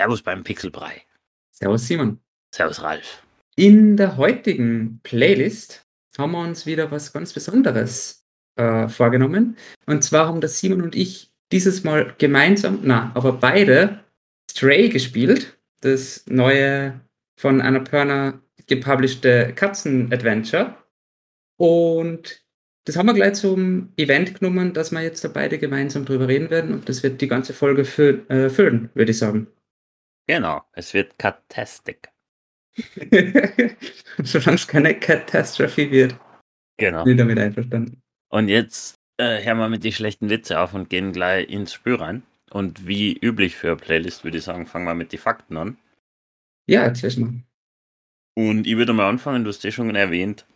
Servus beim Pixelbrei. Servus Simon. Servus Ralf. In der heutigen Playlist haben wir uns wieder was ganz Besonderes äh, vorgenommen. Und zwar haben das Simon und ich dieses Mal gemeinsam, na, aber beide Stray gespielt. Das neue von Annapurna gepublishte Katzen-Adventure. Und das haben wir gleich zum Event genommen, dass wir jetzt da beide gemeinsam drüber reden werden. Und das wird die ganze Folge fü äh, füllen, würde ich sagen. Genau, es wird Katastik. Solange es keine Katastrophe wird. Genau. Bin damit einverstanden. Und jetzt äh, hören wir mit die schlechten Witze auf und gehen gleich ins Spiel rein. Und wie üblich für eine Playlist würde ich sagen, fangen wir mit den Fakten an. Ja, erzähl's mal. Und ich würde mal anfangen, du hast eh schon erwähnt,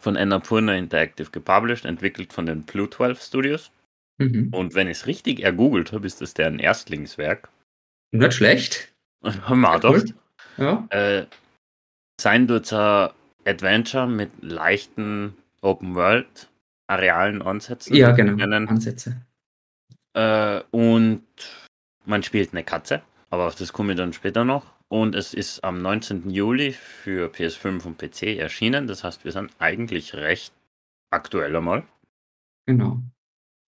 von Annapurna Interactive gepublished, entwickelt von den Blue 12 Studios. Mhm. Und wenn ich es richtig ergoogelt habe, ist das deren Erstlingswerk. Nicht schlecht. Gedacht. Ja. Äh, sein ein Adventure mit leichten Open World Arealen Ansätzen. Ja, genau. Ansätze. Äh, und man spielt eine Katze, aber auf das komme ich dann später noch. Und es ist am 19. Juli für PS5 und PC erschienen. Das heißt, wir sind eigentlich recht aktuell einmal. Genau.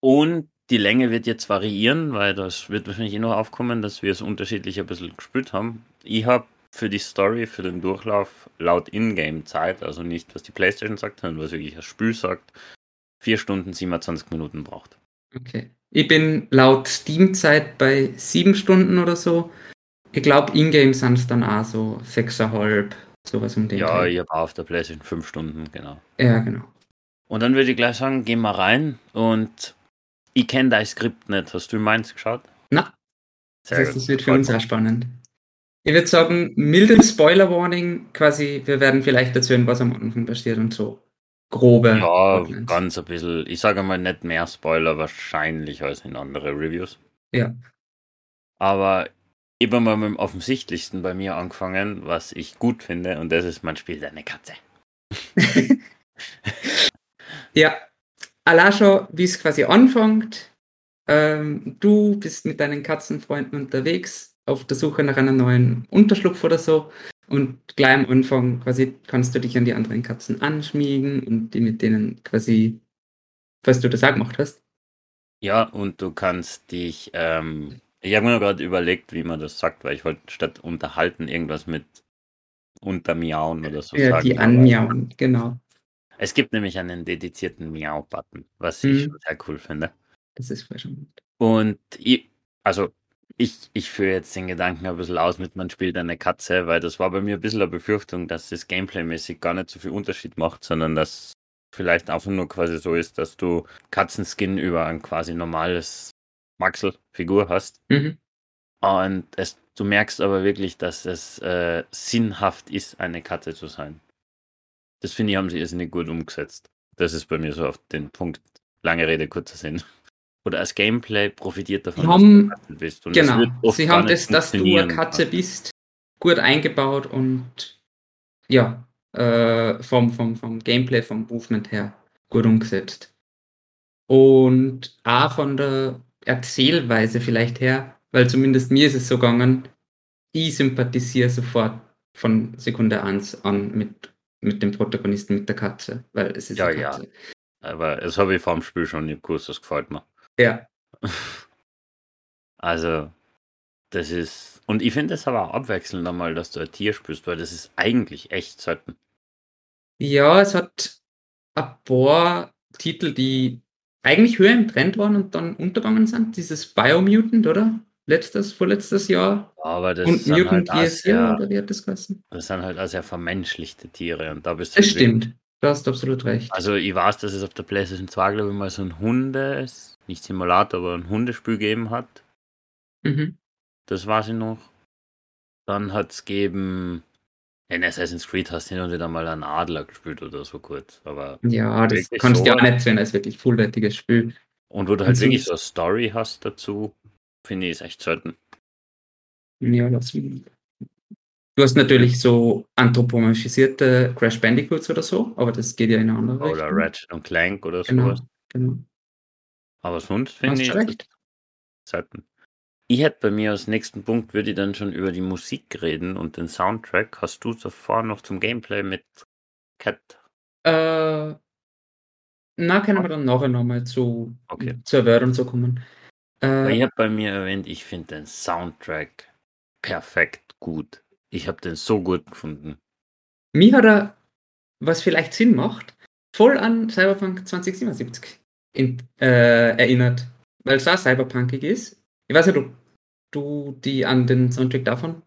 Und die Länge wird jetzt variieren, weil das wird wahrscheinlich eh noch aufkommen, dass wir es unterschiedlich ein bisschen gespielt haben. Ich habe für die Story, für den Durchlauf laut Ingame-Zeit, also nicht was die Playstation sagt, sondern was wirklich das Spiel sagt, 4 Stunden 27 Minuten braucht. Okay. Ich bin laut Steam-Zeit bei sieben Stunden oder so. Ich glaube, Ingame sind es dann auch so sechseinhalb, sowas um den Ja, Dreh. ich habe auf der Playstation 5 Stunden, genau. Ja, genau. Und dann würde ich gleich sagen, gehen wir rein und ich kenne dein Skript nicht. Hast du meins geschaut? Na, das Sehr heißt, gut. das wird für uns auch spannend. Ich würde sagen, milden Spoiler-Warning, quasi, wir werden vielleicht erzählen, was am Anfang passiert und so. Grobe. Ja, Outlines. ganz ein bisschen. Ich sage mal nicht mehr Spoiler wahrscheinlich als in andere Reviews. Ja. Aber ich habe mal mit dem offensichtlichsten bei mir angefangen, was ich gut finde, und das ist, man spielt eine Katze. Ja, allein schon, wie es quasi anfängt. Ähm, du bist mit deinen Katzenfreunden unterwegs, auf der Suche nach einer neuen Unterschlupf oder so. Und gleich am Anfang quasi kannst du dich an die anderen Katzen anschmiegen und die mit denen quasi, falls du das auch gemacht hast. Ja, und du kannst dich, ähm, ich habe mir gerade überlegt, wie man das sagt, weil ich wollte statt unterhalten irgendwas mit untermiauen oder so Ja, sagen. die anmiauen, genau. Es gibt nämlich einen dedizierten Miau-Button, was Mhm. ich sehr cool finde. Das ist voll schon gut. Und ich, also ich, ich führe jetzt den Gedanken ein bisschen aus mit, man spielt eine Katze, weil das war bei mir ein bisschen eine Befürchtung, dass das Gameplay-mäßig gar nicht so viel Unterschied macht, sondern dass vielleicht einfach nur quasi so ist, dass du Katzenskin über ein quasi normales Maxel-Figur hast. Mhm. Und es, du merkst aber wirklich, dass es äh, sinnhaft ist, eine Katze zu sein. Das finde ich, haben sie irrsinnig gut umgesetzt. Das ist bei mir so auf den Punkt, lange Rede, kurzer Sinn. Oder als Gameplay profitiert davon, Sie dass haben- du Katze bist. Und Genau. Sie haben das, dass du eine. Katze bist, gut eingebaut und ja, äh, vom, vom, vom Gameplay, vom Movement her gut umgesetzt. Und auch von der Erzählweise vielleicht her, weil zumindest mir ist es so gegangen, ich sympathisiere sofort von Sekunde 1 an mit, mit dem Protagonisten, mit der Katze, weil es ist Ja, eine ja. Aber das habe ich vor dem Spiel schon im Kurs, das gefällt mir. Ja, Also, das ist. Und ich finde es aber auch abwechselnd einmal, dass du ein Tier spielst, weil das ist eigentlich echt selten. Ja, es hat ein paar Titel, die eigentlich höher im Trend waren und dann untergegangen sind. Dieses Biomutant, oder? Letztes, vorletztes Jahr. Aber das und Mutant halt sehr, oder wie hat das geheißen? das sind halt auch sehr vermenschlichte Tiere und da bist du Das stimmt. Du hast absolut recht. Also ich weiß, dass es auf der PlayStation 2, glaube ich, mal so ein Hunde, nicht Simulator, aber ein Hundespiel gegeben hat. Mhm. Das weiß ich noch. Dann hat es gegeben, in Assassin's Creed hast du hin und wieder mal einen Adler gespielt oder so kurz. Aber Ja, das kannst du ja so? auch nicht sehen als wirklich vollwertiges Spiel. und wo du halt Und wirklich so eine Story hast dazu, finde ich es echt selten. Ja, lass mich. Du hast natürlich so anthropomorphisierte Crash Bandicoots oder so, aber das geht ja in eine andere Oder Richtung. Ratchet und Clank oder Genau, sowas. genau. Aber sonst finde ich es recht. selten. ich hätte bei mir als nächsten Punkt, würde ich dann schon über die Musik reden und den Soundtrack. Hast du davor noch zum Gameplay mit Cat? Äh, na, können wir dann nachher nochmal zu, Okay. zur Wörtern so kommen. Äh, ich habe bei mir erwähnt, ich finde den Soundtrack perfekt gut. Ich habe den so gut gefunden. mir hat er, was vielleicht Sinn macht, voll an Cyberpunk 2077 in, äh, erinnert. Weil es auch cyberpunkig ist. Ich weiß nicht, ob du die an den Soundtrack davon.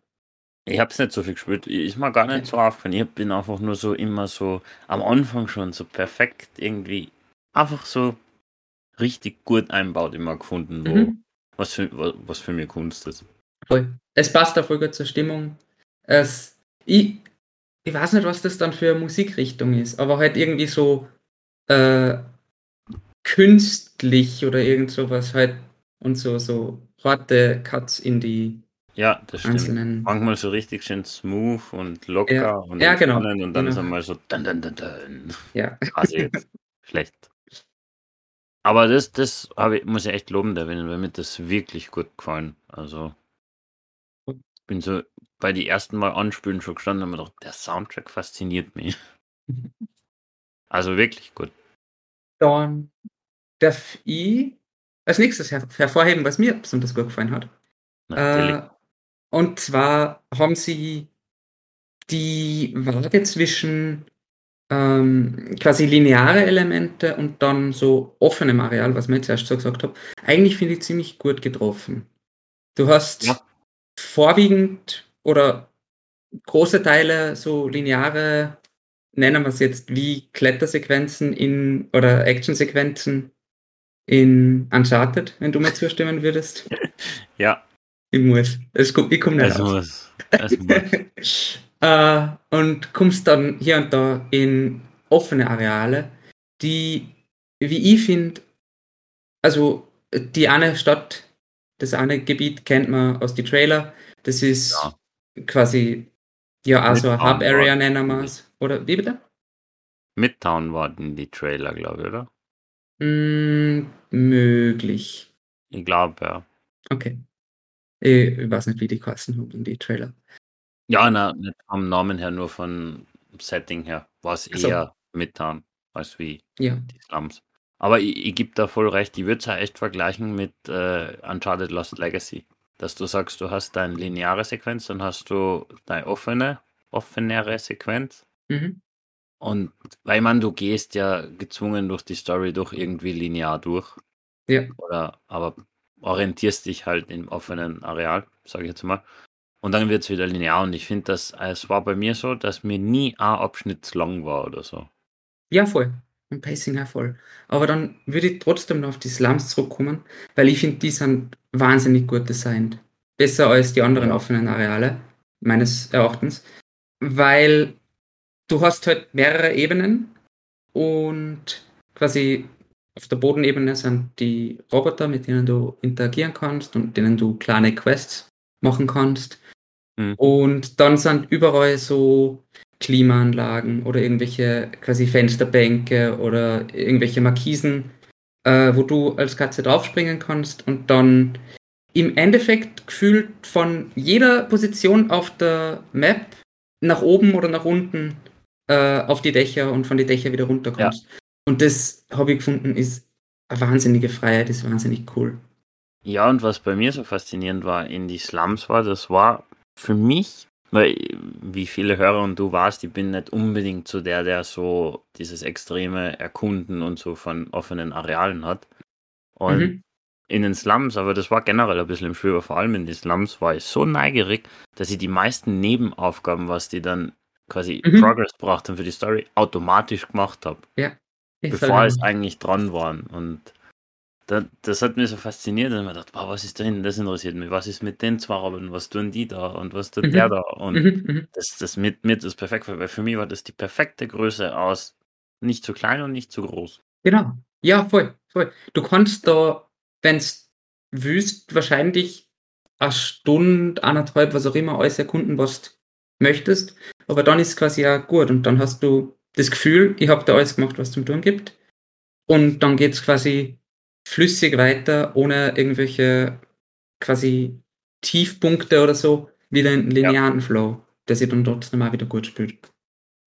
Ich habe es nicht so viel gespielt. Ist mir gar nicht Okay. so aufgefallen. Ich bin einfach nur so immer so am Anfang schon so perfekt irgendwie einfach so richtig gut einbaut immer gefunden, wo Mhm. was für was, für mir Kunst ist. Voll. Es passt auch voll gut zur Stimmung. Es, ich, ich weiß nicht, was das dann für eine Musikrichtung ist, aber halt irgendwie so äh, künstlich oder irgend sowas halt und so, so harte Cuts in die Ja, das stimmt. einzelnen. Manchmal so richtig schön smooth und locker Ja. und Ja, genau. und dann Genau. ist einmal so dun, dun, dun, dun. Ja. Also jetzt schlecht. Aber das, das ich, muss ich echt loben erwähnen, weil mir das wirklich gut gefallen. Also bin so bei die ersten Mal anspülen schon gestanden und mir gedacht, der Soundtrack fasziniert mich. Also wirklich gut. Dann darf ich als nächstes her hervorheben, was mir besonders gut gefallen hat. Äh, und zwar haben sie die Waage zwischen ähm, quasi lineare Elemente und dann so offenem Areal, was man jetzt erst so gesagt habe, eigentlich finde ich ziemlich gut getroffen. Du hast Ja. vorwiegend oder große Teile so lineare, nennen wir es jetzt wie Klettersequenzen in oder Actionsequenzen in Uncharted, wenn du mir zustimmen würdest. ja, Ich muss. Es kommt, ich komme nicht es raus. Es muss. äh, und kommst dann hier und da in offene Areale, die, wie ich finde, also die eine Stadt, das eine Gebiet kennt man aus den Trailer. Das ist Ja. quasi, ja, also eine Hub-Area nennen wir es. Oder wie bitte? Midtown warten die Trailer, glaube ich, oder? Mm, möglich. Ich glaube, ja. Okay. Ich, ich weiß nicht, wie die kosten haben in die Trailer. Ja, na, nicht vom Namen her, nur von Setting her Ach so. eher Midtown als wie Ja. die Slums. Aber ich, ich gebe da voll recht, ich würde es ja echt vergleichen mit äh, Uncharted Lost Legacy. Dass du sagst, du hast deine lineare Sequenz, dann hast du deine offene, offenere Sequenz. Mhm. Und weil man, du gehst ja gezwungen durch die Story durch irgendwie linear durch. Ja. Oder aber orientierst dich halt im offenen Areal, sage ich jetzt mal. Und dann wird es wieder linear. Und ich finde, dass es war bei mir so, dass mir nie ein Abschnitt lang war oder so. Ja, voll. Und Pacing auch voll. Aber dann würde ich trotzdem noch auf die Slums zurückkommen, weil ich finde, die sind wahnsinnig gut designt. Besser als die anderen offenen Areale, meines Erachtens. Weil du hast halt mehrere Ebenen und quasi auf der Bodenebene sind die Roboter, mit denen du interagieren kannst und denen du kleine Quests machen kannst. Mhm. Und dann sind überall so Klimaanlagen oder irgendwelche quasi Fensterbänke oder irgendwelche Markisen, äh, wo du als Katze draufspringen kannst und dann im Endeffekt gefühlt von jeder Position auf der Map nach oben oder nach unten äh, auf die Dächer und von die Dächer wieder runter kommst. Und das habe ich gefunden, ist eine wahnsinnige Freiheit, ist wahnsinnig cool. Ja, und was bei mir so faszinierend war in die Slums war, das war für mich, weil wie viele Hörer und du warst, ich bin nicht unbedingt so der, der so dieses extreme Erkunden und so von offenen Arealen hat. Und Mhm. in den Slums, aber das war generell ein bisschen im Spiel, aber vor allem in den Slums war ich so neugierig, dass ich die meisten Nebenaufgaben, was die dann quasi Mhm. Progress brachten für die Story, automatisch gemacht habe Ich bevor es eigentlich dran waren. Und da, das hat mich so fasziniert und ich mir gedacht, wow, was ist da hinten? Das interessiert mich. Was ist mit den zwei Robben? Was tun die da? Und was tut Mhm. der da? Und Mhm, mhm. das, das mit mir ist perfekt, weil für mich war das die perfekte Größe aus nicht zu klein und nicht zu groß. Genau. Ja, voll, voll. Du kannst da, wenn's wüsst, wahrscheinlich eine Stunde, anderthalb, was auch immer, alles erkunden, was du möchtest. Aber dann ist quasi ja gut und dann hast du das Gefühl, ich habe da alles gemacht, was es zum Tun gibt. Und dann geht's quasi flüssig weiter, ohne irgendwelche quasi Tiefpunkte oder so wieder in den linearen ja. Flow, der sich dann trotzdem auch wieder gut spielt.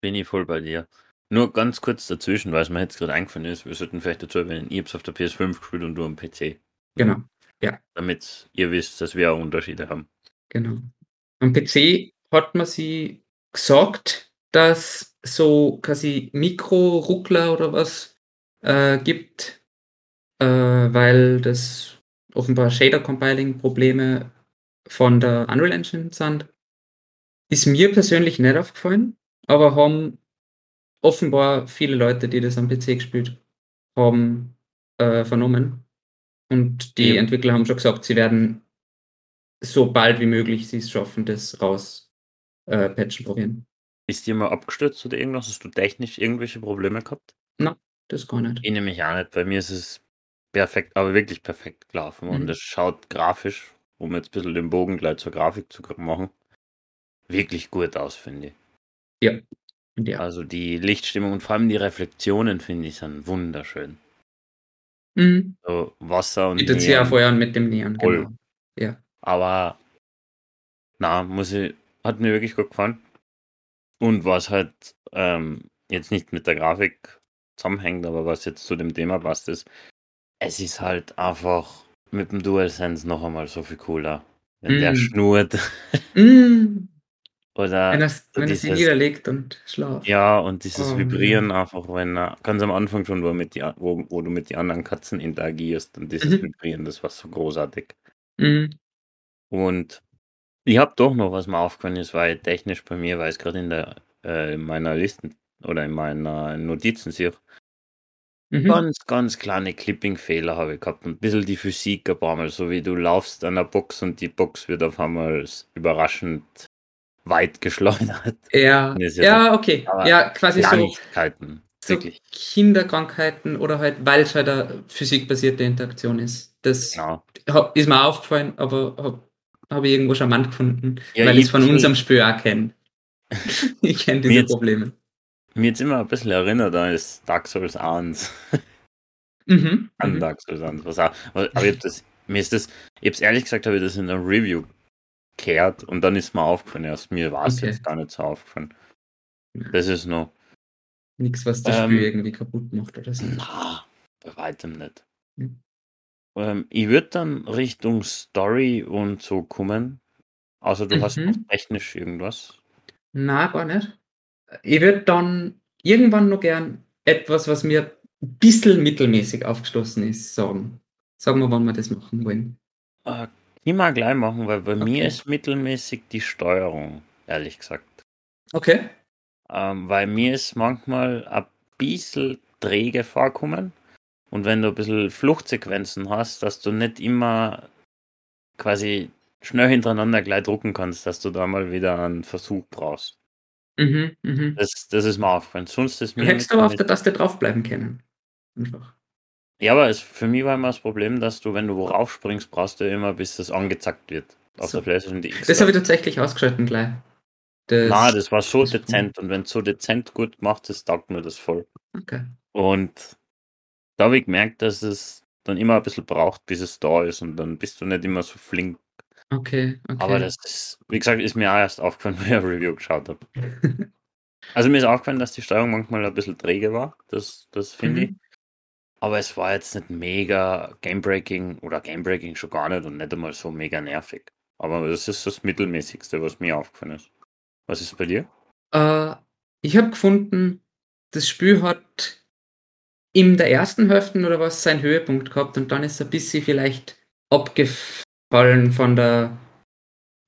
Bin ich voll bei dir. Nur ganz kurz dazwischen, weil es mir jetzt gerade eingefallen ist, wir sollten vielleicht dazu erwähnen, ich habe es auf der PS5 gespielt und du am PC. Genau, ja. Damit ihr wisst, dass wir auch Unterschiede haben. Genau. Am PC hat man sie gesagt, dass so quasi Mikro-Ruckler oder was äh, gibt, äh, weil das offenbar Shader-Compiling-Probleme von der Unreal Engine sind. Ist mir persönlich nicht aufgefallen, aber haben offenbar viele Leute, die das am PC gespielt haben, äh, vernommen. Und die ja. Entwickler haben schon gesagt, sie werden so bald wie möglich sie es schaffen, das raus äh, patchen probieren. Ist dir mal abgestürzt oder irgendwas? Hast du technisch irgendwelche Probleme gehabt? Nein, das gar nicht. Ich nehme mich auch nicht. Bei mir ist es perfekt, aber wirklich perfekt gelaufen. Mhm. Und es schaut grafisch, um jetzt ein bisschen den Bogen gleich zur Grafik zu machen, wirklich gut aus, finde ich. Ja. ja. Also die Lichtstimmung und vor allem die Reflexionen, finde ich, sind wunderschön. Mhm. So Wasser und Bietet sich ja vorher mit dem Neon, voll. genau. Ja. Aber na, muss ich, hat mir wirklich gut gefallen. Und was halt ähm, jetzt nicht mit der Grafik zusammenhängt, aber was jetzt zu dem Thema passt, ist, es ist halt einfach mit dem DualSense noch einmal so viel cooler. Wenn mm. der schnurrt. Mm. Oder wenn, das, wenn dieses, er sich niederlegt und schlaft. Ja, und dieses oh, Vibrieren ja. einfach, wenn er, ganz am Anfang schon, wo, mit die, wo, wo du mit den anderen Katzen interagierst und dieses mhm. Vibrieren, das war so großartig. Mhm. Und ich habe doch noch was mir aufgefallen ist, weil technisch bei mir, weil es gerade in der äh, in meiner Listen oder in meiner Notizen sehe, Mhm. Ganz, ganz kleine Clipping-Fehler habe ich gehabt. Ein bisschen die Physik ein paar Mal, so wie du laufst an der Box und die Box wird auf einmal überraschend weit geschleudert. Ja, ja, okay. Ja, quasi so, so Kinderkrankheiten oder halt, weil es halt eine physikbasierte Interaktion ist. Das genau. ist mir aufgefallen, aber habe hab ich irgendwo charmant gefunden, ja, weil ich es von unserem Spiel auch kenne. ich kenne diese Probleme. Mir jetzt immer ein bisschen erinnert an das Dark Souls 1. mhm. An mhm. Dark Souls 1. Was auch, aber ich das, mir ist das, ich hab's ehrlich gesagt, habe ich das in der Review gehört und dann ist mir aufgefallen, erst mir war es okay. jetzt gar nicht so aufgefallen. Das ist noch. Nichts, was das ähm, Spiel irgendwie kaputt macht oder so. Na, bei weitem nicht. Mhm. Ähm, ich würde dann Richtung Story und so kommen. Also du mhm. hast noch technisch irgendwas. Na, gar nicht ich würde dann irgendwann noch gern etwas, was mir ein bisschen mittelmäßig aufgeschlossen ist, sagen. Sagen wir, wann wir das machen wollen. Äh, gleich machen, weil bei okay. mir ist mittelmäßig die Steuerung, ehrlich gesagt. Okay. Ähm, weil mir ist manchmal ein bisschen träge vorkommen. Und wenn du ein bisschen Fluchtsequenzen hast, dass du nicht immer quasi schnell hintereinander gleich drucken kannst, dass du da mal wieder einen Versuch brauchst. Mhm, mhm. Das, das ist mir aufgefallen. Sonst ist mir. Du hättest aber auf der Taste draufbleiben können. Einfach. Ja, aber es, für mich war immer das Problem, dass du, wenn du worauf springst, brauchst du immer, bis das angezackt wird. Auf so. der PlayStation die X. Das habe ich tatsächlich ausgeschalten gleich. Das, Na, das war so das dezent und wenn es so dezent gut macht, das taugt mir das voll. Okay. Und da habe ich gemerkt, dass es dann immer ein bisschen braucht, bis es da ist und dann bist du nicht immer so flink Okay, okay. Aber das ist, wie gesagt, ist mir auch erst aufgefallen, wenn ich ein Review geschaut habe. also mir ist aufgefallen, dass die Steuerung manchmal ein bisschen träge war. Das, das finde mhm. ich. Aber es war jetzt nicht mega Gamebreaking oder Gamebreaking schon gar nicht und nicht einmal so mega nervig. Aber das ist das Mittelmäßigste, was mir aufgefallen ist. Was ist bei dir? Äh, ich habe gefunden, das Spiel hat in der ersten Hälfte oder was seinen Höhepunkt gehabt und dann ist ein bisschen vielleicht abgefallen fallen von der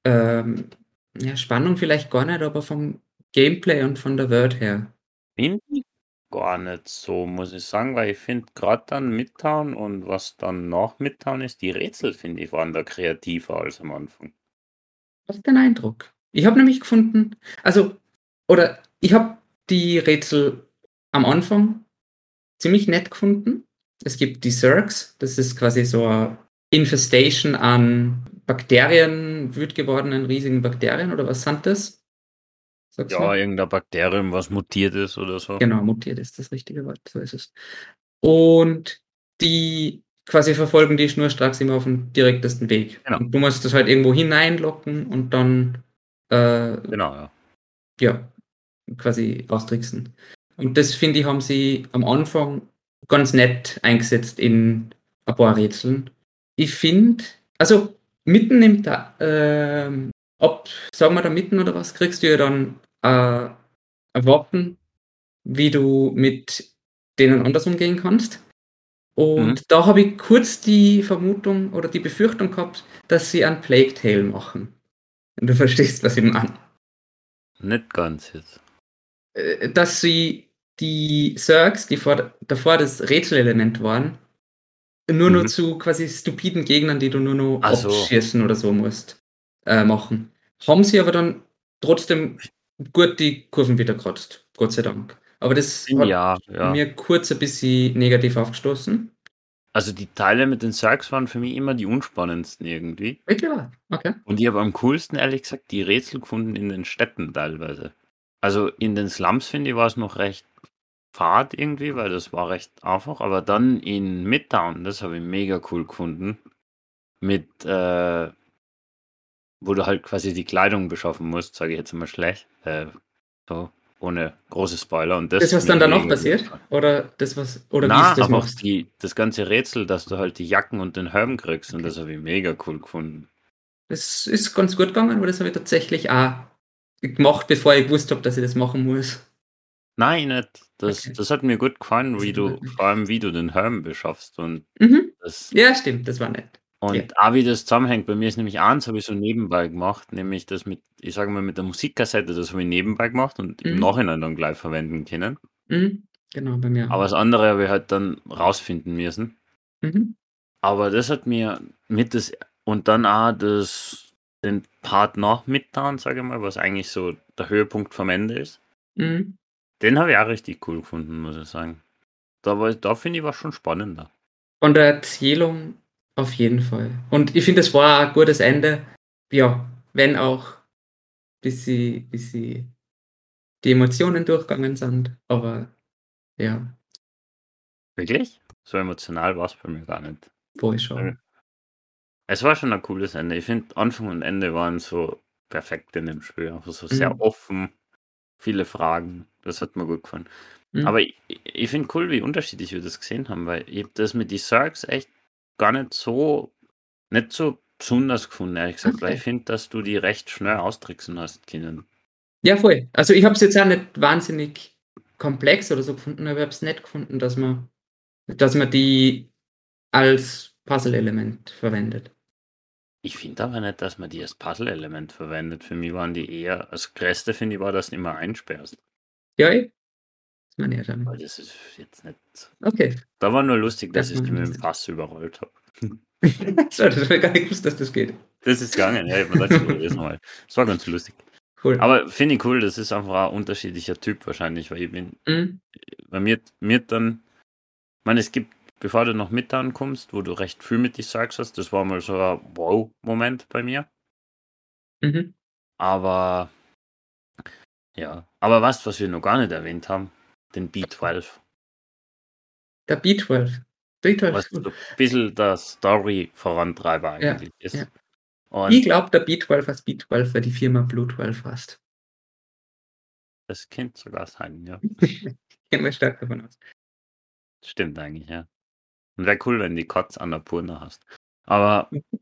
ähm, ja, Spannung vielleicht gar nicht, aber vom Gameplay und von der Welt her. Finde ich gar nicht so, muss ich sagen, weil ich finde gerade dann Midtown und was dann nach Midtown ist, die Rätsel, finde ich, waren da kreativer als am Anfang. Was ist dein Eindruck? Ich habe nämlich gefunden, also, oder ich habe die Rätsel am Anfang ziemlich nett gefunden. Es gibt die Zergs, das ist quasi so ein Infestation an Bakterien, wüt gewordenen riesigen Bakterien oder was sind das? Sag's ja, mal. irgendein Bakterium, was mutiert ist oder so. Genau, mutiert ist das richtige Wort, so ist es. Und die quasi verfolgen die schnurstracks immer auf dem direktesten Weg. Genau. Und du musst das halt irgendwo hineinlocken und dann äh, Genau, ja. ja, quasi austricksen. Und das finde ich, haben sie am Anfang ganz nett eingesetzt in ein paar Rätseln. Ich finde, also mitten im Ta ähm, ab, sagen wir da mitten oder was, kriegst du ja dann äh, ein Wappen, wie du mit denen anders umgehen kannst. Und Mhm. da habe ich kurz die Vermutung oder die Befürchtung gehabt, dass sie ein Plague Tale machen. Du verstehst, was ich meine. Nicht ganz jetzt. Äh, Dass sie die Zergs, die vor, davor das Rätselelement waren, nur noch Mhm. zu quasi stupiden Gegnern, die du nur noch Ach so. abschießen oder so musst, äh, machen. Haben sie aber dann trotzdem gut die Kurven wieder gekratzt. Gott sei Dank. Aber das hat Ja, ja. mir kurz ein bisschen negativ aufgestoßen. Also die Teile mit den Zergs waren für mich immer die unspannendsten irgendwie. Okay. Und ich habe am coolsten, ehrlich gesagt, die Rätsel gefunden in den Städten teilweise. Also in den Slums, finde ich, war es noch recht fad irgendwie, weil das war recht einfach. Aber dann in Midtown, das habe ich mega cool gefunden. Mit, äh, wo du halt quasi die Kleidung beschaffen musst, sage ich jetzt mal schlecht. Äh, so, ohne große Spoiler. Und das, Das, was ist dann danach passiert? gefallen. Oder das, was, oder wie Na, du das aber machst? die, das ganze Rätsel, dass du halt die Jacken und den Helm kriegst, und das habe ich mega cool gefunden. Das ist ganz gut gegangen, aber das habe ich tatsächlich auch gemacht, bevor ich gewusst habe, dass ich das machen muss. Nein, nicht. Das, Okay. das hat mir gut gefallen, wie du, vor allem wie du den Helm beschaffst und Mhm. das Ja, stimmt, das war nett. und Ja. auch wie das zusammenhängt. Bei mir ist nämlich eins, habe ich so nebenbei gemacht, nämlich das mit, ich sage mal, mit der Musikkassette, das habe ich nebenbei gemacht und im Mhm. Nachhinein dann gleich verwenden können. Mhm. Genau, bei mir. Aber das andere habe ich halt dann rausfinden müssen. Mhm. Aber das hat mir mit das und dann auch das, den Part nach Midtown, sage ich mal, was eigentlich so der Höhepunkt vom Ende ist. Mhm. Den habe ich auch richtig cool gefunden, muss ich sagen. Da, war- da finde ich war schon spannender. Von der Erzählung auf jeden Fall. Und ich finde, es war ein gutes Ende. Ja, wenn auch bis sie, bis sie die Emotionen durchgegangen sind. Aber ja, Wirklich? So emotional war es bei mir gar nicht. wo ich schon. Es war schon ein cooles Ende. Ich finde, Anfang und Ende waren so perfekt in dem Spiel. Einfach so sehr Mhm. offen, viele Fragen. Das hat mir gut gefallen. Mhm. Aber ich, ich finde cool, wie unterschiedlich wir das gesehen haben, weil ich das mit die Zergs echt gar nicht so, nicht so besonders gefunden, ehrlich gesagt, weil Okay. ich finde, dass du die recht schnell austricksen hast können. Ja, voll. Also ich habe es jetzt auch nicht wahnsinnig komplex oder so gefunden, aber ich habe es nett gefunden, dass man, dass man die als Puzzle-Element verwendet. Ich finde aber nicht, dass man die als Puzzle-Element verwendet. Für mich waren die eher, das Größte finde ich war, dass du immer einsperrst. Ja, eh. das meine ich ja damit. das ist jetzt nicht. Okay. Da war nur lustig, dass Das ich die mit dem. Fass überrollt habe. so, das ich gar nicht gewusst, dass das geht. Das ist gegangen, ja, ich gedacht, ich probiere mal. Das war ganz lustig. Cool. Aber finde ich cool, das ist einfach ein unterschiedlicher Typ wahrscheinlich, weil ich bin, Mhm. bei mir, mir dann, ich meine, es gibt, bevor du noch mit kommst, wo du recht viel mit die Sargs hast, das war mal so ein Wow-Moment bei mir. Mhm. Aber, ja, aber was, was wir noch gar nicht erwähnt haben, den B12, Der B12. B12 was so ein bisschen der Story-Vorantreiber Ja, eigentlich ist. ja. Und Ich glaube, der B12 heißt B12, weil die Firma Blue 12 heißt. das könnte sogar sein, ja. Gehen wir stark davon aus. Stimmt eigentlich, ja. Und wäre cool, wenn die Kotz Annapurna hast. Aber,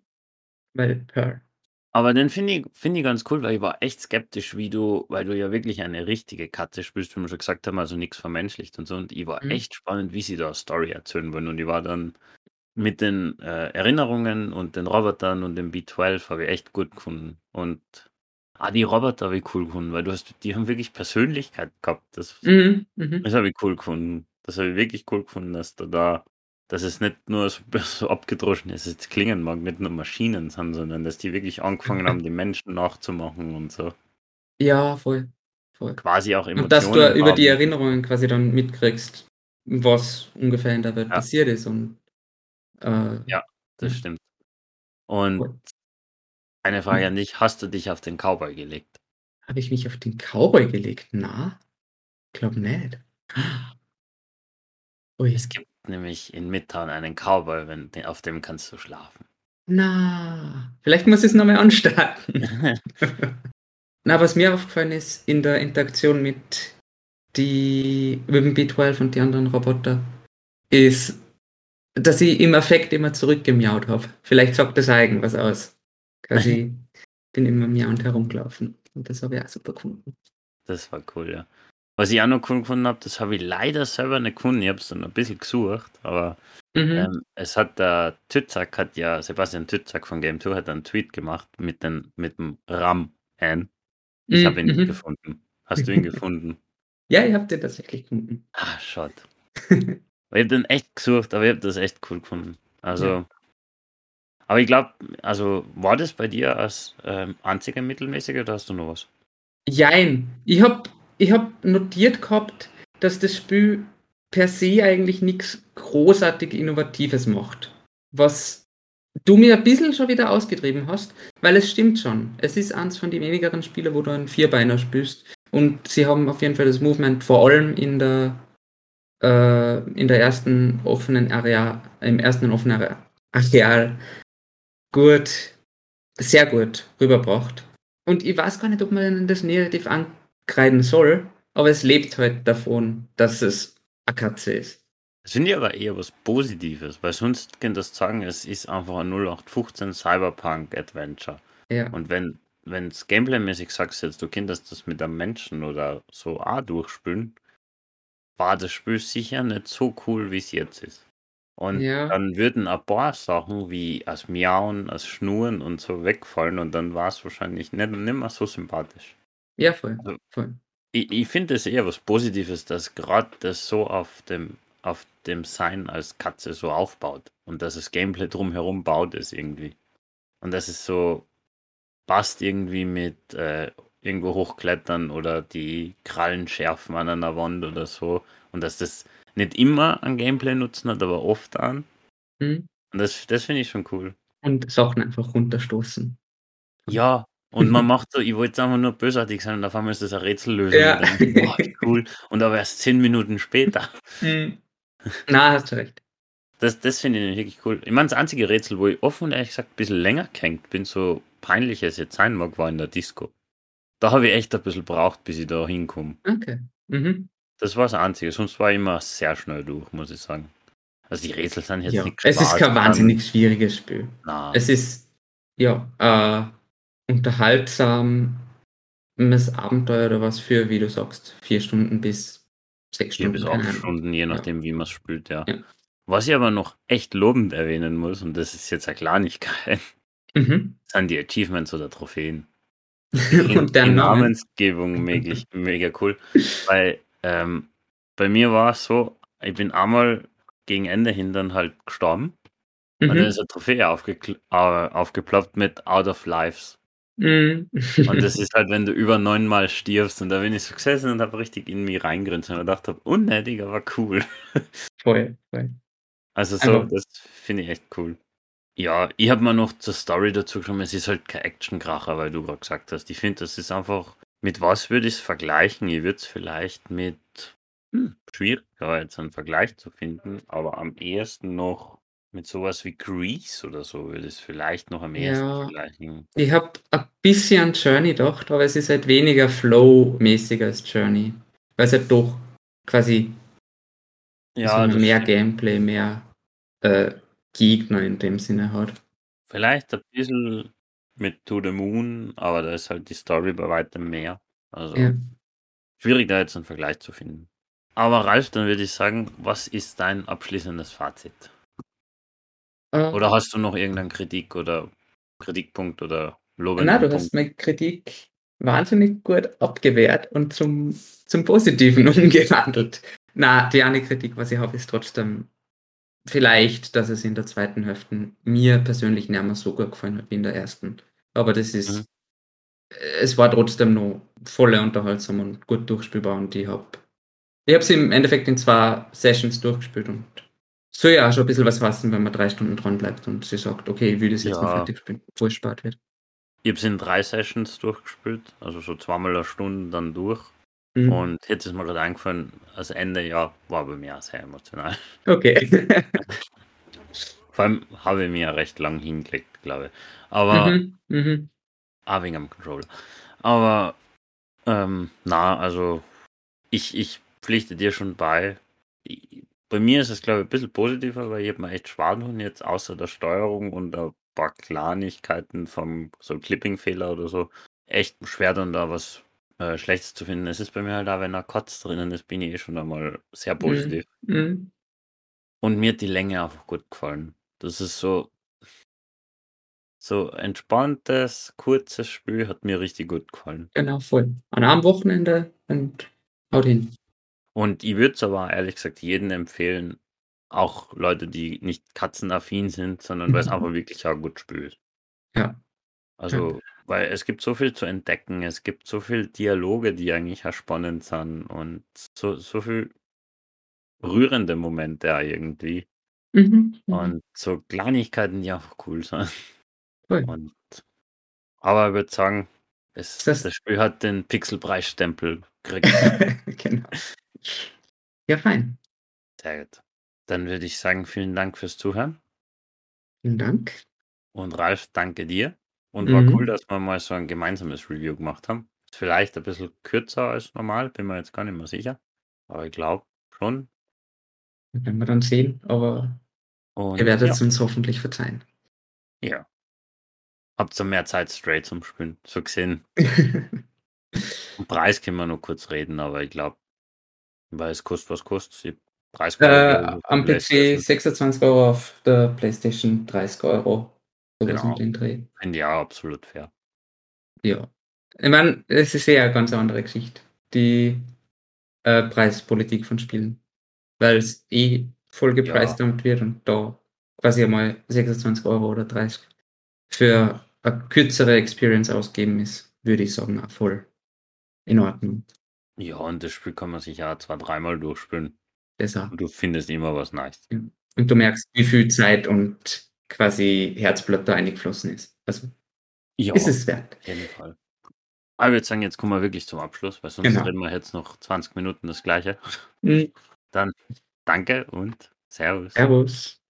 Weil Pearl. Aber den finde ich, finde ich ganz cool, weil ich war echt skeptisch, wie du, weil du ja wirklich eine richtige Katze spielst, wie wir schon gesagt haben, also nichts vermenschlicht und so. Und ich war Mhm. echt spannend, wie sie da eine Story erzählen wollen. Und ich war dann mit den äh, Erinnerungen und den Robotern und dem B12 habe ich echt gut gefunden. Und ah, die Roboter habe ich cool gefunden, weil du hast, die haben wirklich Persönlichkeit gehabt. Das, Mhm. Mhm. Das habe ich cool gefunden. Das habe ich wirklich cool gefunden, dass da, da dass es nicht nur so, so abgedroschen ist, jetzt klingen mag, nicht nur Maschinen sind, sondern dass die wirklich angefangen haben, die Menschen nachzumachen und so. Ja, voll. voll. Quasi auch Emotionen Und dass du über die haben. Erinnerungen quasi dann mitkriegst, was ungefähr in der Welt Ja. passiert ist. Und äh, Ja, das stimmt. Und Cool. eine Frage an dich, hast du dich auf den Cowboy gelegt? habe ich mich auf den Cowboy gelegt? Na, glaub nicht. Ui. Es gibt, nämlich in Midtown einen Cowboy, wenn, auf dem kannst du schlafen. Na, vielleicht muss ich es nochmal anstarten. Na, was mir aufgefallen ist in der Interaktion mit, die, mit dem B12 und die anderen Roboter, ist, dass ich im Effekt immer zurückgemiaut habe. Vielleicht sagt das eigen was aus. Quasi bin immer miauend herumgelaufen. Und das habe ich auch super gefunden. Das war cool, ja. Was ich auch noch cool gefunden habe, das habe ich leider selber nicht gefunden. Ich habe es dann ein bisschen gesucht, aber mhm. ähm, es hat der Tützak hat ja, Sebastian Tützak von Game 2 hat einen Tweet gemacht mit, den, mit dem RAM N. Ich mhm. habe ihn nicht mhm. gefunden. Hast du ihn gefunden? Ja, ich habe den tatsächlich gefunden. Ah, schade. ich habe den echt gesucht, aber ich habe das echt cool gefunden. Also, ja. aber ich glaube, also war das bei dir als ähm, einziger mittelmäßiger oder hast du noch was? Jein. Ich habe ich habe notiert gehabt, dass das Spiel per se eigentlich nichts großartig Innovatives macht. Was du mir ein bisschen schon wieder ausgetrieben hast, weil es stimmt schon. Es ist eins von den wenigeren Spielen, wo du einen Vierbeiner spielst. Und sie haben auf jeden Fall das Movement vor allem in der äh, in der ersten offenen Area, im ersten offenen Areal gut, sehr gut rüberbracht. Und ich weiß gar nicht, ob man das negativ an kreiden soll, aber es lebt halt davon, dass es eine Katze ist. Das finde ich aber eher was Positives, weil sonst kann das sagen, es ist einfach ein 0815 Cyberpunk Adventure. Ja. Und wenn wenn es gameplaymäßig sagst jetzt, du könntest das mit einem Menschen oder so auch durchspülen, war das Spiel sicher nicht so cool, wie es jetzt ist. Und ja. dann würden ein paar Sachen wie als Miauen, als Schnurren und so wegfallen und dann war es wahrscheinlich nicht, nicht mehr so sympathisch. Ja, voll. Also, voll. Ich, ich finde es eher was Positives, dass gerade das so auf dem, auf dem Sein als Katze so aufbaut und dass das Gameplay drumherum baut ist irgendwie. Und dass es so passt irgendwie mit äh, irgendwo hochklettern oder die Krallen schärfen an einer Wand oder so. Und dass das nicht immer an Gameplay nutzen hat, aber oft an. Mhm. Und das, das finde ich schon cool. Und Sachen einfach runterstoßen. Ja, und man macht so, ich wollte jetzt einfach nur bösartig sein und auf einmal ist das ein. Ja. Und dann, boah, cool. Und aber erst zehn Minuten später. Hm. Na, hast du recht. Das, das finde ich wirklich cool. Ich meine, das einzige Rätsel, wo ich offen und ehrlich gesagt ein bisschen länger gehängt bin, so peinlich es jetzt sein mag, war in der Disco. Da habe ich echt ein bisschen braucht, bis ich da hinkomme. Okay. Mhm. Das war das Einzige. Sonst war ich immer sehr schnell durch, muss ich sagen. Also die Rätsel sind jetzt ja, nicht Es ist kein wahnsinnig schwieriges Spiel. Na. Es ist, ja, äh, unterhaltsames Abenteuer oder was für, wie du sagst, vier Stunden bis sechs Stunden. Vier bis acht Stunden, je nachdem, ja. wie man es spielt, ja. ja. Was ich aber noch echt lobend erwähnen muss, und das ist jetzt eine Kleinigkeit, mhm. sind die Achievements oder Trophäen. und der die Namensgebung mega, mega cool. Weil ähm, bei mir war es so, ich bin einmal gegen Ende hin dann halt gestorben. Mhm. Und dann ist eine Trophäe aufgepl äh, aufgeploppt mit Out of Lives. Mhm. Und das ist halt, wenn du über neunmal stirbst. Und da bin ich so gesessen und habe richtig in mich reingrinst und gedacht habe, unnötig, aber cool. Voll, voll. Also so, aber das finde ich echt cool. Ja, ich habe mal noch zur Story dazu geschrieben, es ist halt kein Actionkracher, weil du gerade gesagt hast. Ich finde, das ist einfach, mit was würde ich es vergleichen? Ich würde es vielleicht mit, hm, schwierig, jetzt einen Vergleich zu finden, aber am ehesten noch mit sowas wie Grease oder so würde es vielleicht noch am ehesten ja, vergleichen. Ich habe ein bisschen an Journey gedacht, aber es ist halt weniger Flow-mäßig als Journey. Weil es halt doch quasi ja, also mehr Gameplay, mehr äh, Gegner in dem Sinne hat. Vielleicht ein bisschen mit To the Moon, aber da ist halt die Story bei weitem mehr. Also ja. schwierig da jetzt einen Vergleich zu finden. Aber Ralf, dann würde ich sagen, was ist dein abschließendes Fazit? Äh, oder hast du noch irgendeinen Kritik oder Kritikpunkt oder Lob? Nein, du hast meine Kritik wahnsinnig gut abgewehrt und zum, zum Positiven umgewandelt. Na, die eine Kritik, was ich habe, ist trotzdem vielleicht, dass es in der zweiten Hälfte mir persönlich nicht mehr so gut gefallen hat wie in der ersten. Aber das ist, mhm. es war trotzdem noch volle unterhaltsam und gut durchspielbar und ich habe ich habe im Endeffekt in zwei Sessions durchgespielt und soll ja schon ein bisschen was fassen, wenn man drei Stunden dran bleibt und sie sagt, okay, ich will das jetzt ja. mal fertig spielen, bevor es spart wird. Ich habe es in drei Sessions durchgespielt, also so zweimal eine Stunde dann durch. Mhm. Und jetzt ist mir gerade eingefallen, das Ende ja war bei mir auch sehr emotional. Okay. Vor allem habe ich mir ja recht lang hingelegt, glaube ich. Aber mhm. Mhm. auch wegen am Controller. Aber ähm, na, also ich, ich pflichte dir schon bei. Ich- Bei mir ist es, glaube ich, ein bisschen positiver, weil ich habe mir echt schwer tun jetzt außer der Steuerung und ein paar Kleinigkeiten vom so Clipping-Fehler oder so echt schwer dann da was äh, Schlechtes zu finden. Es ist bei mir halt auch, wenn ein Kotz drinnen ist, bin ich eh schon einmal sehr positiv. Mhm. Und mir hat die Länge einfach gut gefallen. Das ist so, so entspanntes, kurzes Spiel, hat mir richtig gut gefallen. Genau, voll. An einem Wochenende und haut hin. Und ich würde es aber ehrlich gesagt jedem empfehlen, auch Leute, die nicht katzenaffin sind, sondern weil es einfach wirklich auch gut spielt. Ja. Also, weil es gibt so viel zu entdecken, es gibt so viel Dialoge, die eigentlich auch spannend sind und so, so viel rührende Momente irgendwie. Mhm. Mhm. Und so Kleinigkeiten, die einfach cool sind. Voll. Und aber ich würde sagen, es, Das- das Spiel hat den Pixelpreisstempel gekriegt. genau. Ja, fein. Sehr gut. Dann würde ich sagen, vielen Dank fürs Zuhören. Vielen Dank. Und Ralf, danke dir. Und war Mhm. cool, dass wir mal so ein gemeinsames Review gemacht haben. Ist vielleicht ein bisschen kürzer als normal, bin mir jetzt gar nicht mehr sicher. Aber ich glaube schon. Werden wir dann sehen, aber Und ihr werdet ja, es uns hoffentlich verzeihen. ja. Habt ihr mehr Zeit straight zum Spielen. So gesehen. Im Preis können wir noch kurz reden, aber ich glaube, weil es kostet, was kostet. Die Preis äh, am PC 26 Euro, auf der Playstation 30 Euro. Sowas Genau. den Dreh. Auch absolut fair. Ja. Ich meine, es ist ja eine ganz andere Geschichte. Die äh, Preispolitik von Spielen. Weil es eh voll gepreist damit wird und da quasi einmal 26 Euro oder 30 für eine kürzere Experience ausgeben ist, würde ich sagen, auch voll in Ordnung. Ja, und das Spiel kann man sich ja zwei, dreimal durchspielen. Besser. Und du findest immer was Neues. Und du merkst, wie viel Zeit und quasi Herzblut da eingeflossen ist. Also Ja, ist es wert. auf jeden Fall. Aber ich würde sagen, jetzt kommen wir wirklich zum Abschluss, weil sonst Genau. reden wir jetzt noch 20 Minuten das Gleiche. Mhm. Dann danke und Servus. Servus.